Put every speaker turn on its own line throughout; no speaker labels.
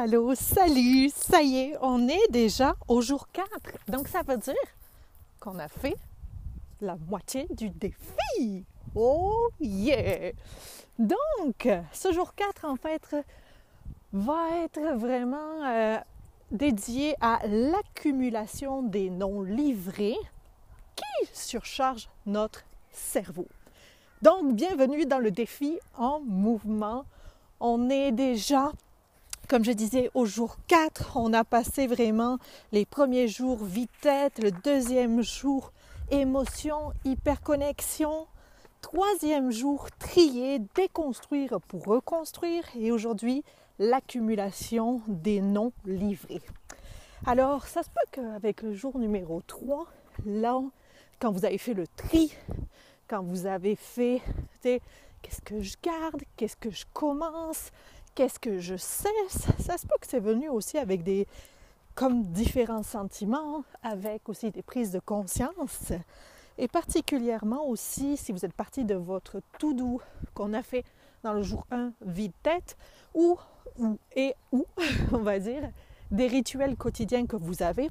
allô, salut, ça y est, on est déjà au jour 4. Donc ça veut dire qu'on a fait la moitié du défi. Oh yeah! Donc, ce jour 4, en fait, va être vraiment euh, dédié à l'accumulation des noms livrés qui surchargent notre cerveau. Donc, bienvenue dans le défi en mouvement. On est déjà comme je disais, au jour 4, on a passé vraiment les premiers jours vite-tête, le deuxième jour émotion, hyperconnexion, troisième jour trier, déconstruire pour reconstruire et aujourd'hui l'accumulation des noms livrés. Alors, ça se peut qu'avec le jour numéro 3, là, quand vous avez fait le tri, quand vous avez fait, qu'est-ce que je garde, qu'est-ce que je commence, qu'est-ce que je sais, ça, se peut que c'est venu aussi avec des comme différents sentiments, avec aussi des prises de conscience. Et particulièrement aussi si vous êtes parti de votre tout doux qu'on a fait dans le jour 1 vide tête ou, ou et ou on va dire des rituels quotidiens que vous avez,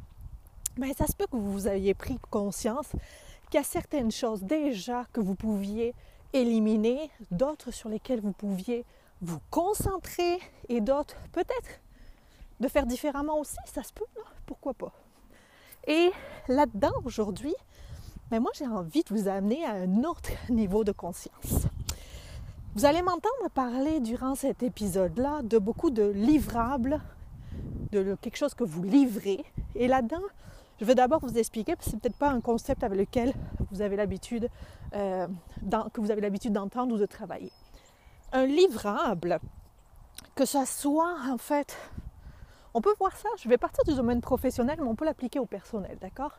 ben ça se peut que vous ayez pris conscience qu'il y a certaines choses déjà que vous pouviez éliminer, d'autres sur lesquelles vous pouviez vous concentrer et d'autres peut-être de faire différemment aussi, ça se peut, pourquoi pas. Et là-dedans, aujourd'hui, mais ben moi j'ai envie de vous amener à un autre niveau de conscience. Vous allez m'entendre parler durant cet épisode-là de beaucoup de livrables, de quelque chose que vous livrez. Et là-dedans, je vais d'abord vous expliquer, parce que c'est peut-être pas un concept avec lequel vous avez l'habitude, euh, que vous avez l'habitude d'entendre ou de travailler un livrable, que ça soit en fait, on peut voir ça, je vais partir du domaine professionnel, mais on peut l'appliquer au personnel, d'accord?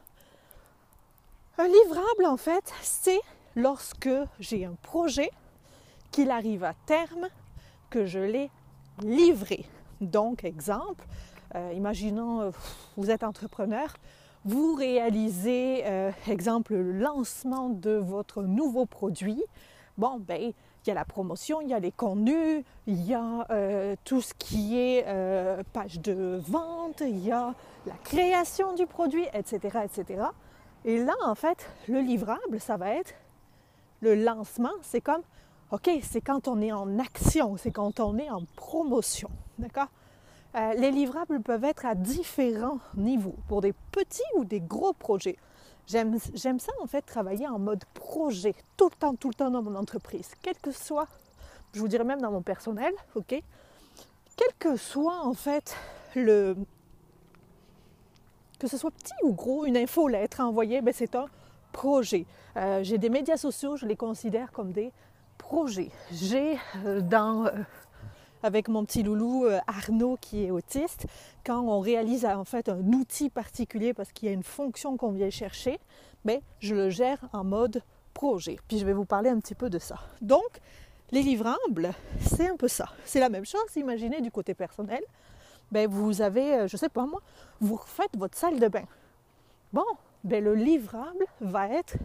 Un livrable, en fait, c'est lorsque j'ai un projet, qu'il arrive à terme, que je l'ai livré. Donc, exemple, euh, imaginons, euh, vous êtes entrepreneur, vous réalisez, euh, exemple, le lancement de votre nouveau produit. Bon, ben, il y a la promotion, il y a les contenus, il y a euh, tout ce qui est euh, page de vente, il y a la création du produit, etc., etc. Et là, en fait, le livrable, ça va être le lancement. C'est comme, OK, c'est quand on est en action, c'est quand on est en promotion. D'accord? Euh, Les livrables peuvent être à différents niveaux, pour des petits ou des gros projets. J'aime ça en fait travailler en mode projet, tout le temps, tout le temps dans mon entreprise, quel que soit, je vous dirais même dans mon personnel, ok Quel que soit en fait le. Que ce soit petit ou gros, une infolettre envoyée, ben c'est un projet. Euh, j'ai des médias sociaux, je les considère comme des projets. J'ai euh, dans. Euh, avec mon petit loulou Arnaud qui est autiste, quand on réalise en fait un outil particulier parce qu'il y a une fonction qu'on vient chercher, mais je le gère en mode projet. Puis je vais vous parler un petit peu de ça. Donc, les livrables, c'est un peu ça. C'est la même chose, imaginez du côté personnel. Ben, vous avez, euh, je sais pas moi, vous refaites votre salle de bain. Bon, ben, le livrable va être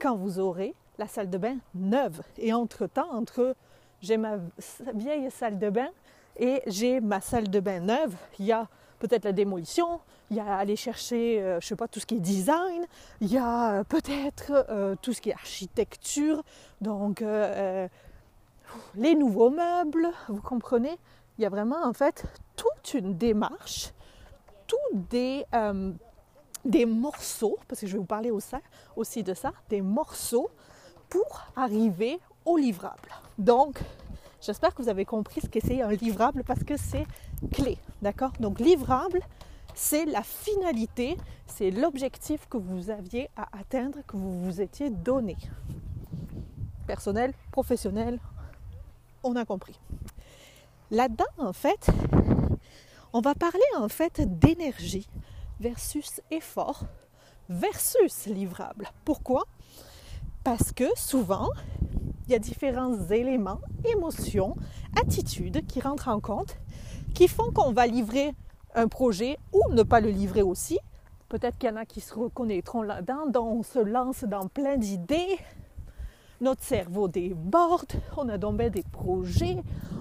quand vous aurez la salle de bain neuve. Et entre-temps, entre j'ai ma vieille salle de bain et j'ai ma salle de bain neuve. Il y a peut-être la démolition, il y a aller chercher, euh, je sais pas, tout ce qui est design, il y a euh, peut-être euh, tout ce qui est architecture, donc les nouveaux meubles, vous comprenez? Il y a vraiment en fait toute une démarche, tous des, des morceaux, parce que je vais vous parler aussi de ça, des morceaux pour arriver au livrable. Donc, J'espère que vous avez compris ce que c'est un livrable parce que c'est clé. D'accord? Donc, livrable, c'est la finalité, c'est l'objectif que vous aviez à atteindre, que vous vous étiez donné. Personnel, professionnel, on a compris. Là-dedans, en fait, on va parler en fait d'énergie versus effort versus livrable. Pourquoi? Parce que souvent, il y a différents éléments, émotions, attitudes qui rentrent en compte, qui font qu'on va livrer un projet ou ne pas le livrer aussi. Peut-être qu'il y en a qui se reconnaîtront là-dedans, dont on se lance dans plein d'idées. Notre cerveau déborde, on a donc des projets,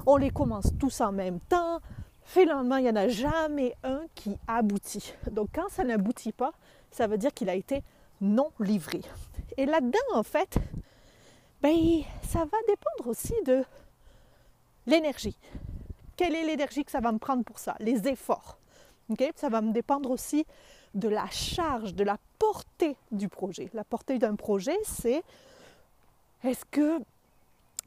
on les commence tous en même temps. finalement, il n'y en a jamais un qui aboutit. Donc quand ça n'aboutit pas, ça veut dire qu'il a été non livré. Et là-dedans, en fait, ben, ça va dépendre aussi de l'énergie. Quelle est l'énergie que ça va me prendre pour ça? Les efforts. Ça va me dépendre aussi de la charge, de la portée du projet. La portée d'un projet, c'est est-ce que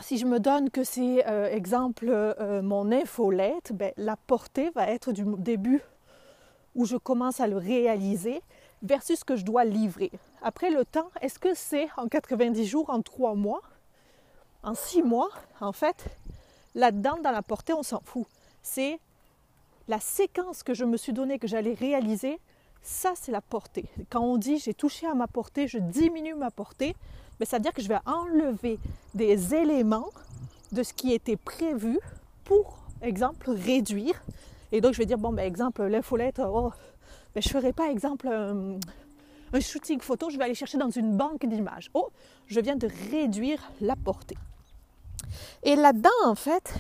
si je me donne que c'est, euh, exemple, euh, mon infolette, ben, la portée va être du début où je commence à le réaliser versus ce que je dois livrer. Après le temps, est-ce que c'est en 90 jours, en 3 mois, en 6 mois En fait, là-dedans, dans la portée, on s'en fout. C'est la séquence que je me suis donnée, que j'allais réaliser, ça c'est la portée. Quand on dit j'ai touché à ma portée, je diminue ma portée, mais ça veut dire que je vais enlever des éléments de ce qui était prévu pour, exemple, réduire. Et donc je vais dire, bon, ben, exemple, l'infolettre, oh, ben, je ne ferai pas, exemple, un, shooting photo, je vais aller chercher dans une banque d'images. Oh, je viens de réduire la portée. Et là-dedans, en fait,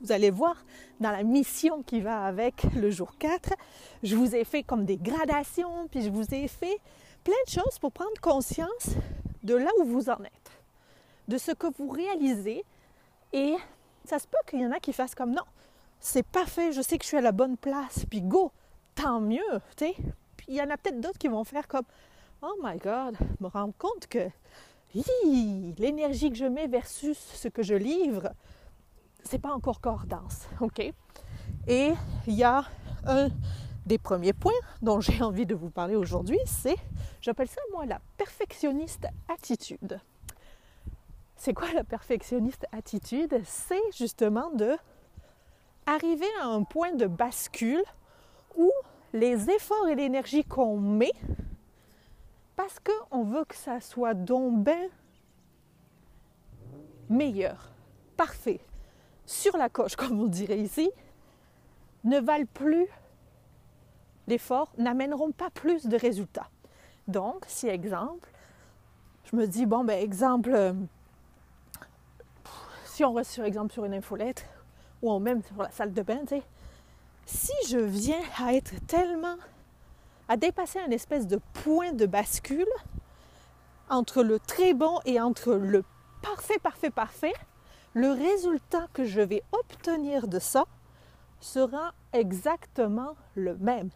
vous allez voir dans la mission qui va avec le jour 4, je vous ai fait comme des gradations, puis je vous ai fait plein de choses pour prendre conscience de là où vous en êtes, de ce que vous réalisez. Et ça se peut qu'il y en a qui fassent comme non, c'est parfait, je sais que je suis à la bonne place, puis go, tant mieux, tu sais. Puis il y en a peut-être d'autres qui vont faire comme oh my god, me rendre compte que l'énergie que je mets versus ce que je livre, c'est pas encore cordance, ok? Et il y a un des premiers points dont j'ai envie de vous parler aujourd'hui, c'est, j'appelle ça moi la perfectionniste attitude. C'est quoi la perfectionniste attitude? C'est justement de arriver à un point de bascule où les efforts et l'énergie qu'on met, parce qu'on veut que ça soit donc bien meilleur, parfait, sur la coche, comme on dirait ici, ne valent plus l'effort, n'amèneront pas plus de résultats. Donc, si exemple, je me dis, bon, ben, exemple, euh, si on reste sur exemple sur une infolette, ou même sur la salle de bain, tu sais, si je viens à être tellement, à dépasser un espèce de point de bascule entre le très bon et entre le parfait, parfait, parfait, le résultat que je vais obtenir de ça sera exactement le même.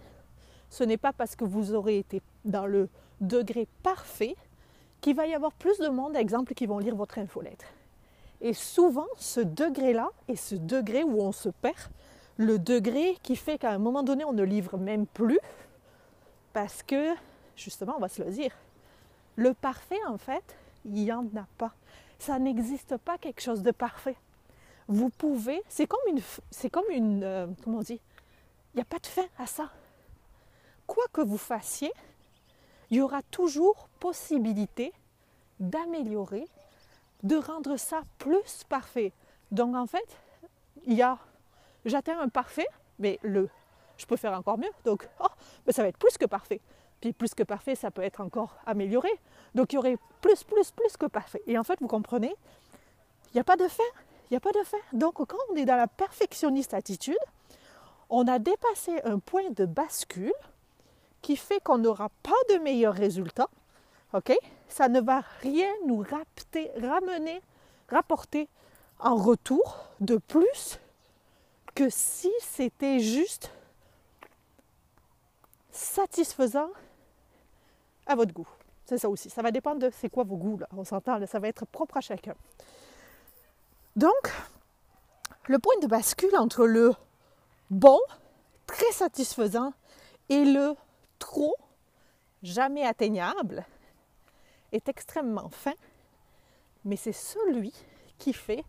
Ce n'est pas parce que vous aurez été dans le degré parfait qu'il va y avoir plus de monde, exemple, qui vont lire votre infolettre. Et souvent, ce degré-là est ce degré où on se perd, le degré qui fait qu'à un moment donné, on ne livre même plus, parce que, justement, on va se le dire, le parfait, en fait, il n'y en a pas ça n'existe pas quelque chose de parfait. Vous pouvez, c'est comme une, comme euh, comment on dit, il n'y a pas de fin à ça. Quoi que vous fassiez, il y aura toujours possibilité d'améliorer, de rendre ça plus parfait. Donc en fait, il y a, j'atteins un parfait, mais le, je peux faire encore mieux. Donc, oh, mais ça va être plus que parfait. Puis plus que parfait, ça peut être encore amélioré. Donc il y aurait plus, plus, plus que parfait. Et en fait, vous comprenez, il n'y a pas de fin. Il n'y a pas de fin. Donc quand on est dans la perfectionniste attitude, on a dépassé un point de bascule qui fait qu'on n'aura pas de meilleurs résultats. OK? Ça ne va rien nous rapter, ramener, rapporter en retour de plus que si c'était juste satisfaisant à votre goût. C'est ça aussi. Ça va dépendre de c'est quoi vos goûts. Là. On s'entend, ça va être propre à chacun. Donc, le point de bascule entre le bon, très satisfaisant, et le trop, jamais atteignable, est extrêmement fin, mais c'est celui qui fait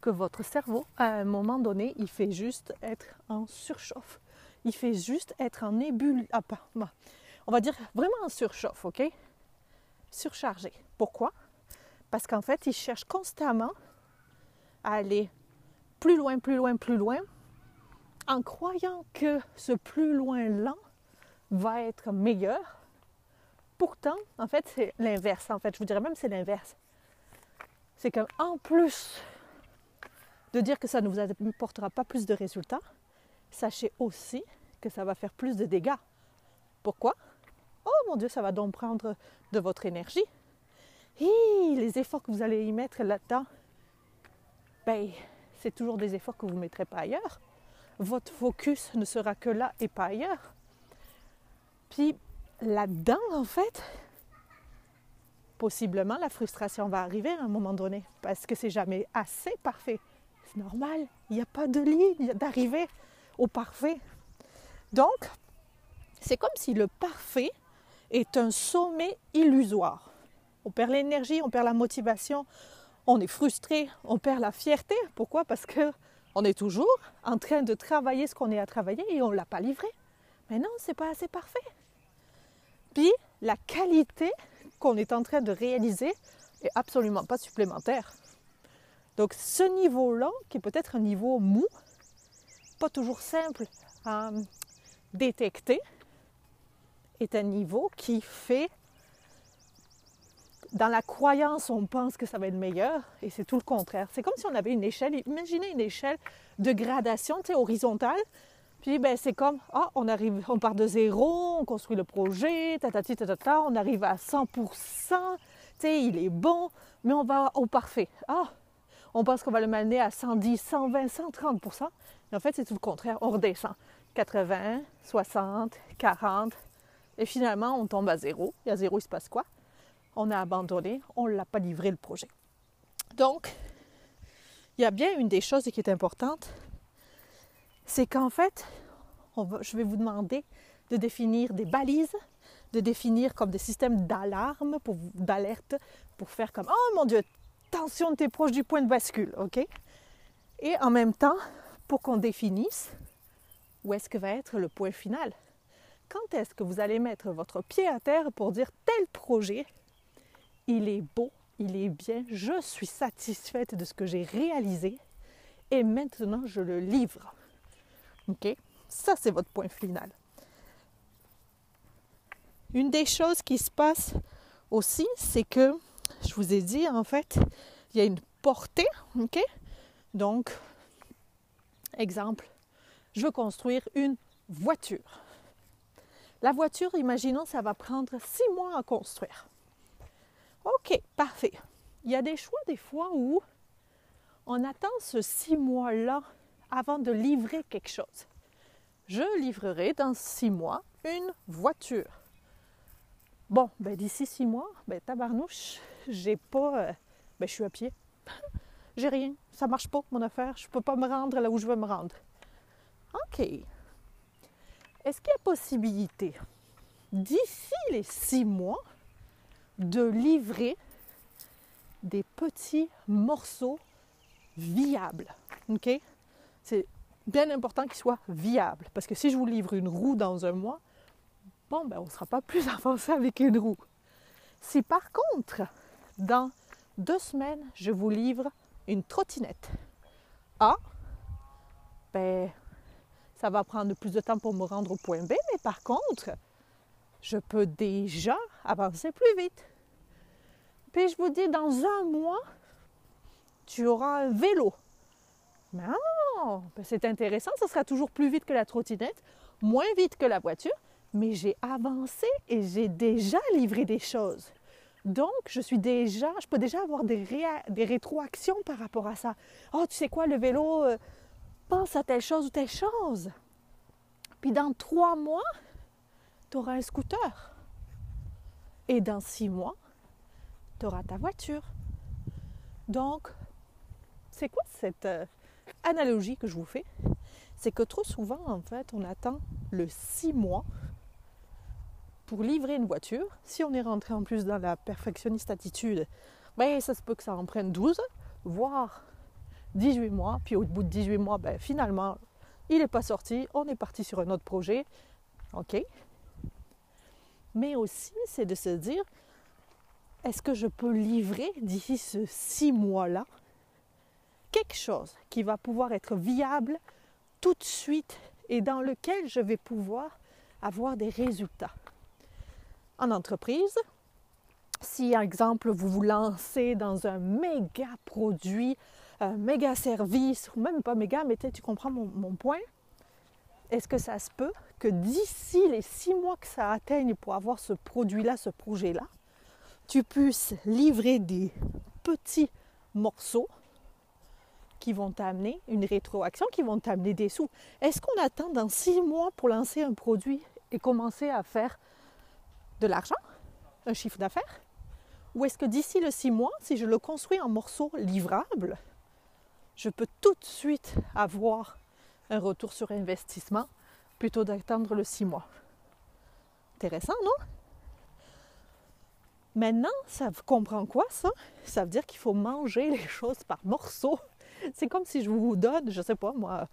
que votre cerveau, à un moment donné, il fait juste être en surchauffe. Il fait juste être en ébullition. Ah, on va dire vraiment en surchauffe, OK? Surchargé. Pourquoi? Parce qu'en fait, il cherche constamment à aller plus loin, plus loin, plus loin, en croyant que ce plus loin-là va être meilleur. Pourtant, en fait, c'est l'inverse. En fait, je vous dirais même c'est l'inverse. C'est qu'en plus de dire que ça ne vous apportera pas plus de résultats, sachez aussi ça va faire plus de dégâts. Pourquoi? Oh mon Dieu, ça va donc prendre de votre énergie. Et les efforts que vous allez y mettre là-dedans, ben, c'est toujours des efforts que vous mettrez pas ailleurs. Votre focus ne sera que là et pas ailleurs. Puis là-dedans, en fait, possiblement la frustration va arriver à un moment donné parce que c'est jamais assez parfait. C'est normal, il n'y a pas de ligne d'arrivée au parfait. Donc, c'est comme si le parfait est un sommet illusoire. On perd l'énergie, on perd la motivation, on est frustré, on perd la fierté. Pourquoi? Parce que on est toujours en train de travailler ce qu'on est à travailler et on ne l'a pas livré. Mais non, c'est pas assez parfait. Puis la qualité qu'on est en train de réaliser est absolument pas supplémentaire. Donc ce niveau-là, qui est peut-être un niveau mou, pas toujours simple détecter, est un niveau qui fait, dans la croyance, on pense que ça va être meilleur, et c'est tout le contraire. C'est comme si on avait une échelle, imaginez une échelle de gradation horizontale, puis ben, c'est comme, ah, on arrive, on part de zéro, on construit le projet, tatati, tatata, on arrive à 100%, tu il est bon, mais on va au parfait. Ah, on pense qu'on va le mener à 110, 120, 130%. Et en fait, c'est tout le contraire, on redescend. 80, 60, 40, et finalement, on tombe à zéro. Et à zéro, il se passe quoi? On a abandonné, on ne l'a pas livré le projet. Donc, il y a bien une des choses qui est importante, c'est qu'en fait, je vais vous demander de définir des balises, de définir comme des systèmes d'alarme, d'alerte, pour faire comme Oh mon Dieu, attention, tu es proche du point de bascule, OK? Et en même temps, pour qu'on définisse où est-ce que va être le point final? Quand est-ce que vous allez mettre votre pied à terre pour dire tel projet, il est beau, il est bien, je suis satisfaite de ce que j'ai réalisé et maintenant je le livre. OK? Ça, c'est votre point final. Une des choses qui se passe aussi, c'est que, je vous ai dit, en fait, il y a une portée, OK? Donc, exemple, je veux construire une voiture. La voiture, imaginons, ça va prendre six mois à construire. OK, parfait. Il y a des choix des fois où on attend ce six mois-là avant de livrer quelque chose. Je livrerai dans six mois une voiture. Bon, ben d'ici six mois, ben tabarnouche, j'ai pas. Euh, ben je suis à pied. j'ai rien. Ça marche pas, mon affaire. Je peux pas me rendre là où je veux me rendre. OK. Est-ce qu'il y a possibilité, d'ici les six mois, de livrer des petits morceaux viables? OK? c'est bien important qu'il soit viable. Parce que si je vous livre une roue dans un mois, bon, ben, on ne sera pas plus avancé avec une roue. Si par contre, dans deux semaines, je vous livre une trottinette, ah, ben, ça va prendre plus de temps pour me rendre au point B, mais par contre, je peux déjà avancer plus vite. Puis je vous dis, dans un mois, tu auras un vélo. Mais ben, c'est intéressant, ça sera toujours plus vite que la trottinette, moins vite que la voiture, mais j'ai avancé et j'ai déjà livré des choses. Donc, je suis déjà, je peux déjà avoir des, des rétroactions par rapport à ça. Oh, tu sais quoi, le vélo, euh, pense à telle chose ou telle chose. Puis dans trois mois, tu auras un scooter. Et dans six mois, tu auras ta voiture. Donc, c'est quoi cette, euh, analogie que je vous fais, c'est que trop souvent, en fait, on attend le six mois pour livrer une voiture. Si on est rentré en plus dans la perfectionniste attitude, ben, ça se peut que ça en prenne 12, voire 18 mois. Puis au bout de 18 mois, ben, finalement, il n'est pas sorti, on est parti sur un autre projet. OK? Mais aussi, c'est de se dire, est-ce que je peux livrer d'ici ce six mois-là quelque chose qui va pouvoir être viable tout de suite et dans lequel je vais pouvoir avoir des résultats? En entreprise, si, par exemple, vous vous lancez dans un méga produit, un méga service, ou même pas méga, mais tu comprends mon, point, est-ce que ça se peut que d'ici les six mois que ça atteigne pour avoir ce produit-là, ce projet-là, tu puisses livrer des petits morceaux qui vont t'amener une rétroaction, qui vont t'amener des sous? Est-ce qu'on attend dans six mois pour lancer un produit et commencer à faire de l'argent, un chiffre d'affaires? Ou est-ce que d'ici le six mois, si je le construis en morceaux livrables, je peux tout de suite avoir un retour sur investissement plutôt d'attendre le six mois Intéressant, non? Maintenant, ça comprend quoi ça? Ça veut dire qu'il faut manger les choses par morceaux. C'est comme si je vous donne, je sais pas moi,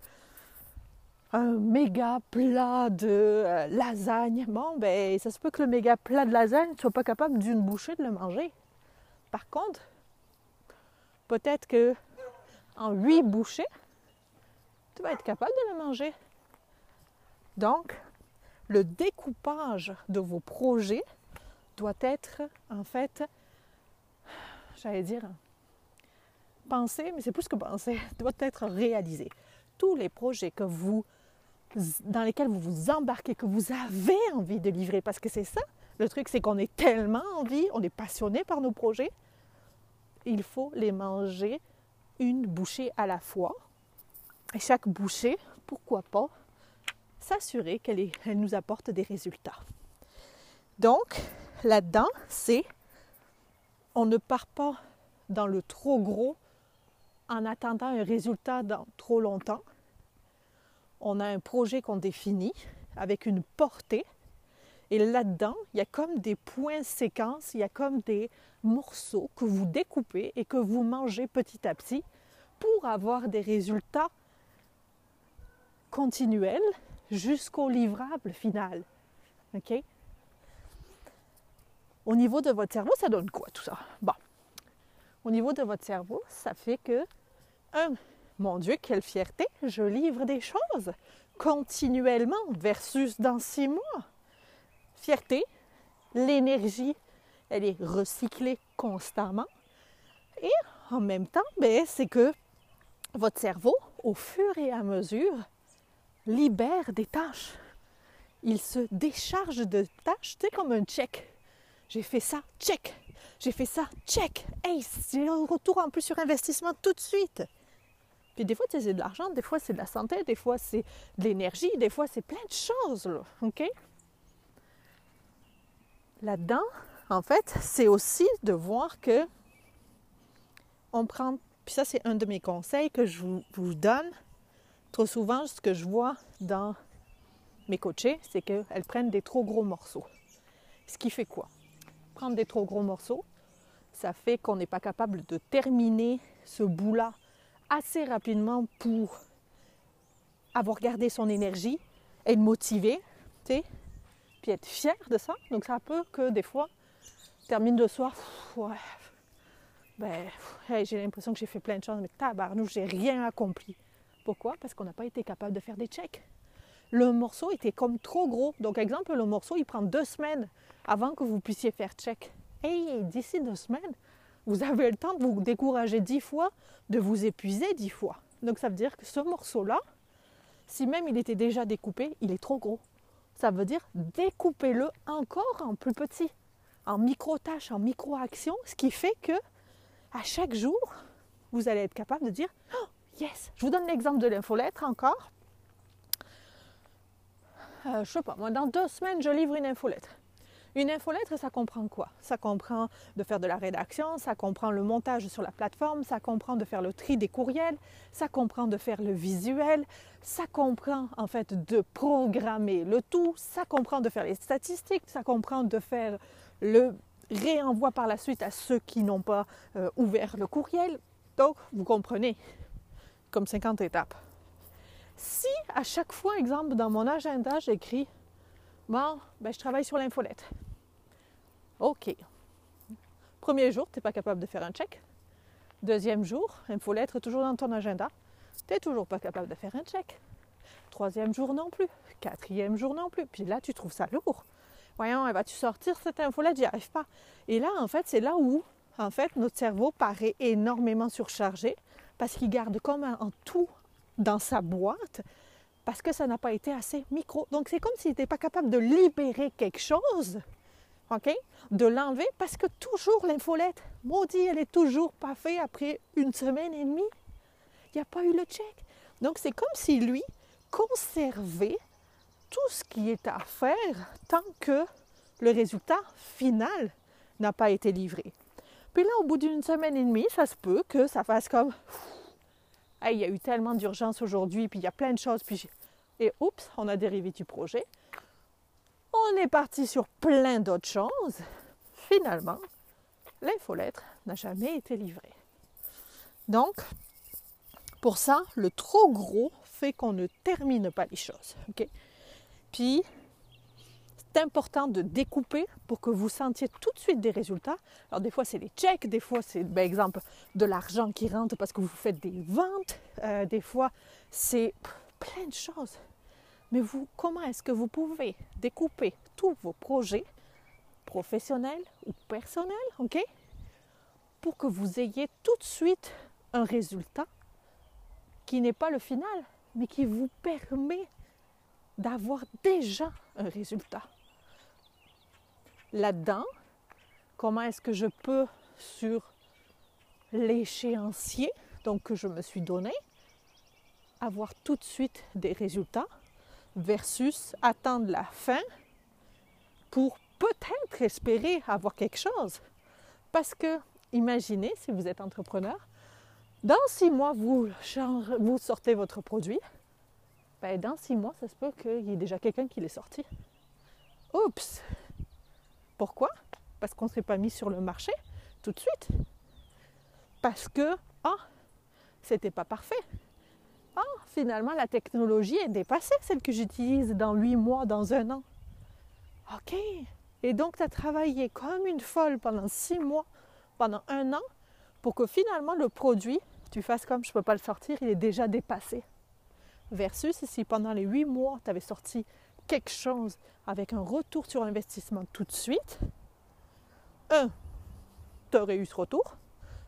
un méga plat de euh, lasagne. Bon, ben, ça se peut que le méga plat de lasagne ne soit pas capable d'une bouchée de le manger. Par contre, peut-être que en huit bouchées, tu vas être capable de le manger. Donc, le découpage de vos projets doit être en fait, j'allais dire, pensé, mais c'est plus que pensé, doit être réalisé. Tous les projets que vous, dans lesquels vous vous embarquez, que vous avez envie de livrer, parce que c'est ça, le truc, c'est qu'on est tellement envie, on est passionné par nos projets, il faut les manger une bouchée à la fois. Et chaque bouchée, pourquoi pas, s'assurer qu'elle nous apporte des résultats. Donc, là-dedans, c'est on ne part pas dans le trop gros en attendant un résultat dans trop longtemps. On a un projet qu'on définit avec une portée. Et là-dedans, il y a comme des points séquences, il y a comme des morceaux que vous découpez et que vous mangez petit à petit pour avoir des résultats continuels jusqu'au livrable final. OK? Au niveau de votre cerveau, ça donne quoi tout ça? Bon. Au niveau de votre cerveau, ça fait que, un, mon Dieu, quelle fierté, je livre des choses continuellement versus dans six mois. Fierté, l'énergie, elle est recyclée constamment. Et en même temps, ben, c'est que votre cerveau, au fur et à mesure, libère des tâches. Il se décharge de tâches, c'est comme un check. J'ai fait ça, check. J'ai fait ça, check. Hey, j'ai un retour en plus sur investissement tout de suite. Puis des fois, c'est de l'argent, des fois, c'est de la santé, des fois, c'est de l'énergie, des fois, c'est plein de choses, là. OK? Là-dedans, en fait, c'est aussi de voir que on prend. Puis ça, c'est un de mes conseils que je vous donne Trop souvent, ce que je vois dans mes coachés, c'est qu'elles prennent des trop gros morceaux. Ce qui fait quoi? Prendre des trop gros morceaux, ça fait qu'on n'est pas capable de terminer ce bout-là assez rapidement pour avoir gardé son énergie, être motivé, puis être fier de ça. Donc ça peut que des fois, termine de soir, ben, j'ai l'impression que j'ai fait plein de choses, mais tabarnouche, j'ai rien accompli. Pourquoi? Parce qu'on n'a pas été capable de faire des checks. Le morceau était comme trop gros. Donc, exemple, le morceau, il prend deux semaines avant que vous puissiez faire check. Et d'ici deux semaines, vous avez le temps de vous décourager dix fois, de vous épuiser dix fois. Donc, ça veut dire que ce morceau-là, si même il était déjà découpé, il est trop gros. Ça veut dire découpez-le encore en plus petit, en micro-tâches, en micro-actions, ce qui fait que à chaque jour, vous allez être capable de dire oh, Yes! Je vous donne l'exemple de l'infolettre encore. Euh, je sais pas, moi, dans deux semaines, je livre une infolettre. Une infolettre, ça comprend quoi? Ça comprend de faire de la rédaction, ça comprend le montage sur la plateforme, ça comprend de faire le tri des courriels, ça comprend de faire le visuel, ça comprend en fait de programmer le tout, ça comprend de faire les statistiques, ça comprend de faire le réenvoi par la suite à ceux qui n'ont pas euh, ouvert le courriel. Donc, vous comprenez, comme 50 étapes. Si à chaque fois, exemple, dans mon agenda, j'écris Bon, ben, je travaille sur l'infolette. OK. Premier jour, tu n'es pas capable de faire un check. Deuxième jour, infolettre toujours dans ton agenda. Tu n'es toujours pas capable de faire un check. Troisième jour non plus. Quatrième jour non plus. Puis là, tu trouves ça lourd. Voyons, vas-tu sortir cette infolette? J'y arrive pas. Et là, en fait, c'est là où, en fait, notre cerveau paraît énormément surchargé parce qu'il garde comme un, tout dans sa boîte parce que ça n'a pas été assez micro. Donc c'est comme s'il n'était pas capable de libérer quelque chose, OK? De l'enlever parce que toujours l'infolette, maudit, elle est toujours pas faite après une semaine et demie. Il n'y a pas eu le check. Donc c'est comme si lui conservait tout ce qui est à faire tant que le résultat final n'a pas été livré. Puis là, au bout d'une semaine et demie, ça se peut que ça fasse comme il y a eu tellement d'urgence aujourd'hui, puis il y a plein de choses, puis et oups, on a dérivé du projet. On est parti sur plein d'autres choses. Finalement, l'infolettre n'a jamais été livrée. Donc, pour ça, le trop gros fait qu'on ne termine pas les choses. Puis, c'est important de découper pour que vous sentiez tout de suite des résultats. Alors des fois c'est des checks, des fois c'est par ben, exemple de l'argent qui rentre parce que vous faites des ventes, euh, des fois c'est plein de choses. Mais vous, comment est-ce que vous pouvez découper tous vos projets professionnels ou personnels, ok, pour que vous ayez tout de suite un résultat qui n'est pas le final, mais qui vous permet d'avoir déjà un résultat là-dedans, comment est-ce que je peux, sur l'échéancier que je me suis donné, avoir tout de suite des résultats versus attendre la fin pour peut-être espérer avoir quelque chose? Parce que, imaginez, si vous êtes entrepreneur, dans six mois, vous sortez votre produit. Ben, dans six mois, ça se peut qu'il y ait déjà quelqu'un qui l'ait sorti. Oups! Pourquoi? Parce qu'on ne s'est pas mis sur le marché tout de suite. Parce que, ah, c'était pas parfait. Ah, finalement, la technologie est dépassée, celle que j'utilise dans huit mois, dans un an. OK. Et donc, tu as travaillé comme une folle pendant six mois, pendant un an, pour que finalement, le produit, tu fasses comme je ne peux pas le sortir, il est déjà dépassé. Versus si pendant les huit mois, tu avais sorti quelque chose avec un retour sur investissement tout de suite, un, tu aurais eu ce retour.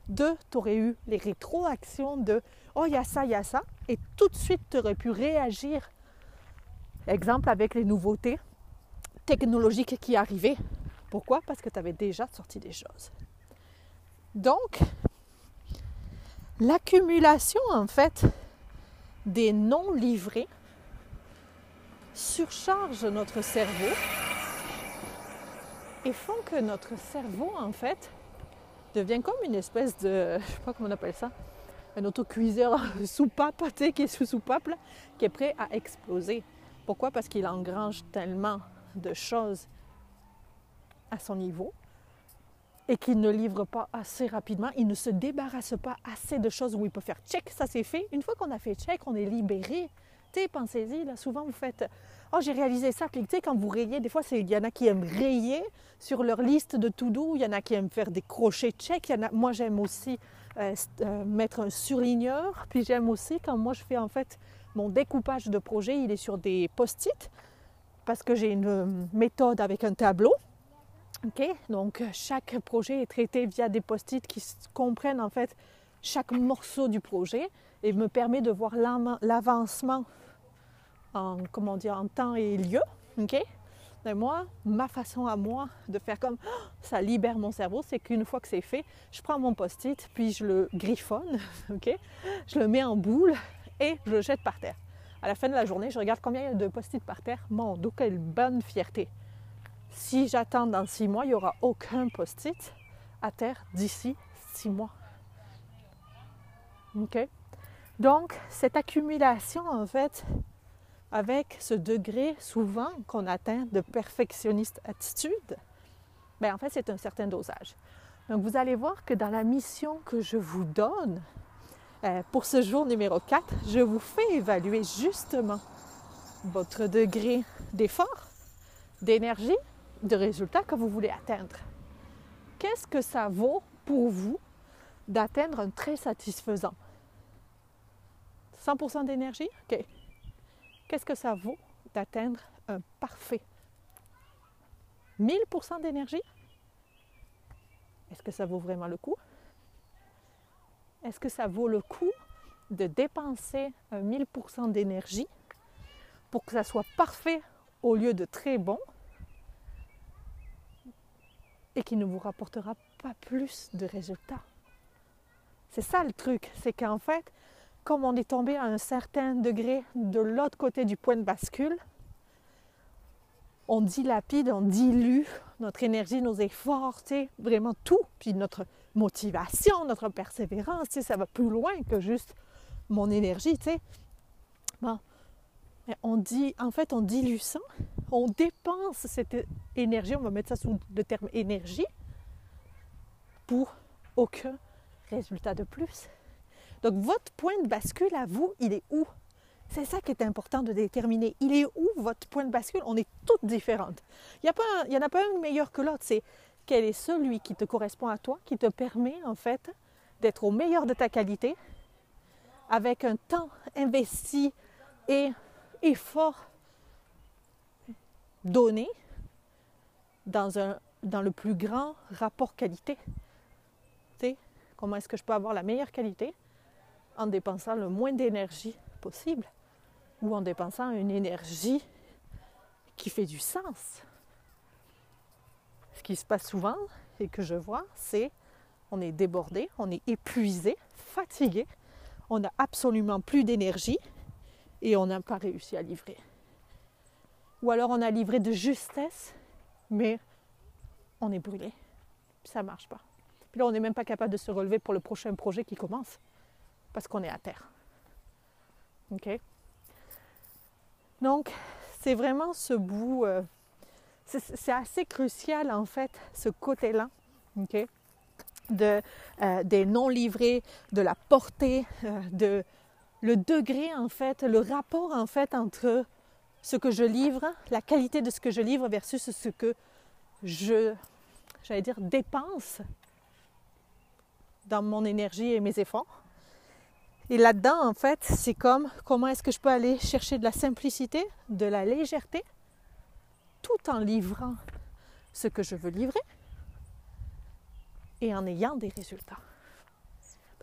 Deux, tu aurais eu les rétroactions de Oh, il y a ça, il y a ça. Et tout de suite, tu aurais pu réagir. Exemple avec les nouveautés technologiques qui arrivaient. Pourquoi? Parce que tu avais déjà sorti des choses. Donc, l'accumulation, en fait, des non livrés surcharge notre cerveau et font que notre cerveau, en fait, devient comme une espèce de, je sais pas comment on appelle ça, un autocuiseur soupape, tu qui est sous soupape, qui est prêt à exploser. Pourquoi? Parce qu'il engrange tellement de choses à son niveau et qu'il ne livre pas assez rapidement, il ne se débarrasse pas assez de choses où il peut faire check, ça c'est fait. Une fois qu'on a fait check, on est libéré pensez-y, là, souvent vous faites Oh, j'ai réalisé ça. Puis, quand vous rayez, des fois, il y en a qui aiment rayer sur leur liste de to-do, il y en a qui aiment faire des crochets check. Moi, j'aime aussi euh, euh, mettre un surligneur. Puis, j'aime aussi quand moi, je fais en fait mon découpage de projet, il est sur des post-it parce que j'ai une euh, méthode avec un tableau. Donc, chaque projet est traité via des post-it qui comprennent en fait chaque morceau du projet et me permet de voir l'avancement en, temps et lieu. OK? Et moi, ma façon à moi de faire comme ça libère mon cerveau, c'est qu'une fois que c'est fait, je prends mon post-it, puis je le griffonne, Je le mets en boule et je le jette par terre. À la fin de la journée, je regarde combien il y a de post-it par terre. Mon Dieu, quelle bonne fierté. Si j'attends dans six mois, il n'y aura aucun post-it à terre d'ici six mois. OK? Donc, cette accumulation, en fait, avec ce degré souvent qu'on atteint de perfectionniste attitude, bien, en fait, c'est un certain dosage. Donc, vous allez voir que dans la mission que je vous donne euh, pour ce jour numéro 4, je vous fais évaluer justement votre degré d'effort, d'énergie, de résultat que vous voulez atteindre. Qu'est-ce que ça vaut pour vous d'atteindre un très satisfaisant? 100% d'énergie? OK. Qu'est-ce que ça vaut d'atteindre un parfait? 1000% d'énergie? Est-ce que ça vaut vraiment le coup? Est-ce que ça vaut le coup de dépenser un 1000% d'énergie pour que ça soit parfait au lieu de très bon? Et qui ne vous rapportera pas plus de résultats. C'est ça le truc, c'est qu'en fait, comme on est tombé à un certain degré de l'autre côté du point de bascule, on dilapide, on dilue notre énergie, nos efforts, vraiment tout, puis notre motivation, notre persévérance, ça va plus loin que juste mon énergie. Bon, on dit, en fait, on dilue on dépense cette énergie, on va mettre ça sous le terme énergie, pour aucun résultat de plus. Donc, votre point de bascule à vous, il est où? C'est ça qui est important de déterminer. Il est où votre point de bascule? On est toutes différentes. Il n'y en a pas un meilleur que l'autre. C'est quel est celui qui te correspond à toi, qui te permet en fait d'être au meilleur de ta qualité, avec un temps investi et effort donné dans, le plus grand rapport qualité. Comment est-ce que je peux avoir la meilleure qualité? En dépensant le moins d'énergie possible ou en dépensant une énergie qui fait du sens. Ce qui se passe souvent et que je vois, c'est on est débordé, on est épuisé, fatigué, on n'a absolument plus d'énergie et on n'a pas réussi à livrer. Ou alors on a livré de justesse, mais on est brûlé. Ça ne marche pas. Puis là, on n'est même pas capable de se relever pour le prochain projet qui commence parce qu'on est à terre. OK? Donc, c'est vraiment ce bout, euh, c'est assez crucial en fait, ce côté-là, OK? De, euh, des non-livrés, de la portée, euh, de le degré en fait, le rapport en fait entre ce que je livre, la qualité de ce que je livre versus ce que je, j'allais dire, dépense dans mon énergie et mes efforts. Et là-dedans, en fait, c'est comme comment est-ce que je peux aller chercher de la simplicité, de la légèreté, tout en livrant ce que je veux livrer et en ayant des résultats.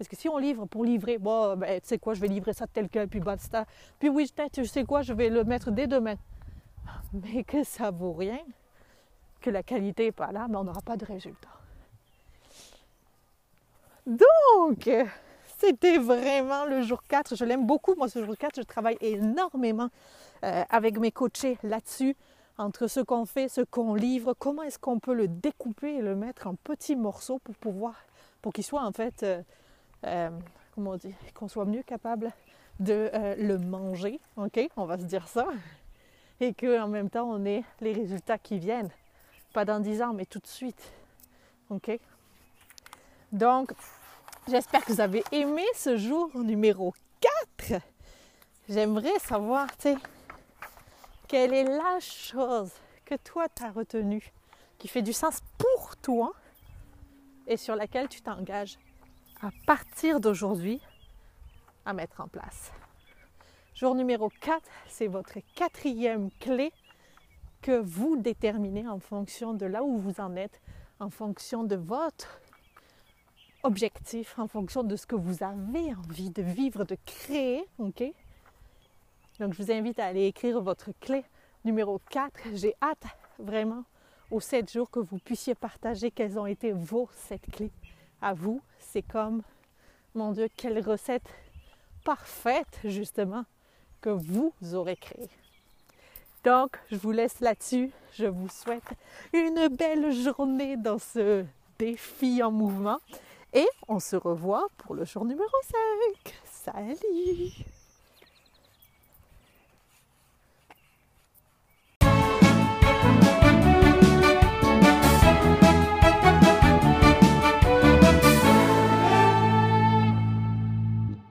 Parce que si on livre pour livrer, bon, ben, tu sais quoi, je vais livrer ça tel quel, puis basta. Puis oui, tu sais quoi, je vais le mettre dès demain. Mais que ça vaut rien, que la qualité n'est pas là, mais on n'aura pas de résultat. Donc, c'était vraiment le jour 4. Je l'aime beaucoup, moi, ce jour 4. Je travaille énormément euh, avec mes coachés là-dessus, entre ce qu'on fait, ce qu'on livre, comment est-ce qu'on peut le découper et le mettre en petits morceaux pour pouvoir, pour qu'il soit en fait, euh, euh, comment on dit, qu'on soit mieux capable de le manger, on va se dire ça, et qu'en même temps on ait les résultats qui viennent, pas dans 10 ans, mais tout de suite. Donc, J'espère que vous avez aimé ce jour numéro 4. J'aimerais savoir, tu sais, quelle est la chose que toi tu as retenue, qui fait du sens pour toi et sur laquelle tu t'engages à partir d'aujourd'hui à mettre en place. Jour numéro 4, c'est votre quatrième clé que vous déterminez en fonction de là où vous en êtes, en fonction de votre objectif en fonction de ce que vous avez envie de vivre, de créer. Donc, je vous invite à aller écrire votre clé numéro 4. J'ai hâte vraiment aux 7 jours que vous puissiez partager quelles ont été vos 7 clés à vous. C'est comme, mon Dieu, quelle recette parfaite, justement, que vous aurez créée. Donc, je vous laisse là-dessus. Je vous souhaite une belle journée dans ce défi en mouvement. Et on se revoit pour le jour numéro 5. Salut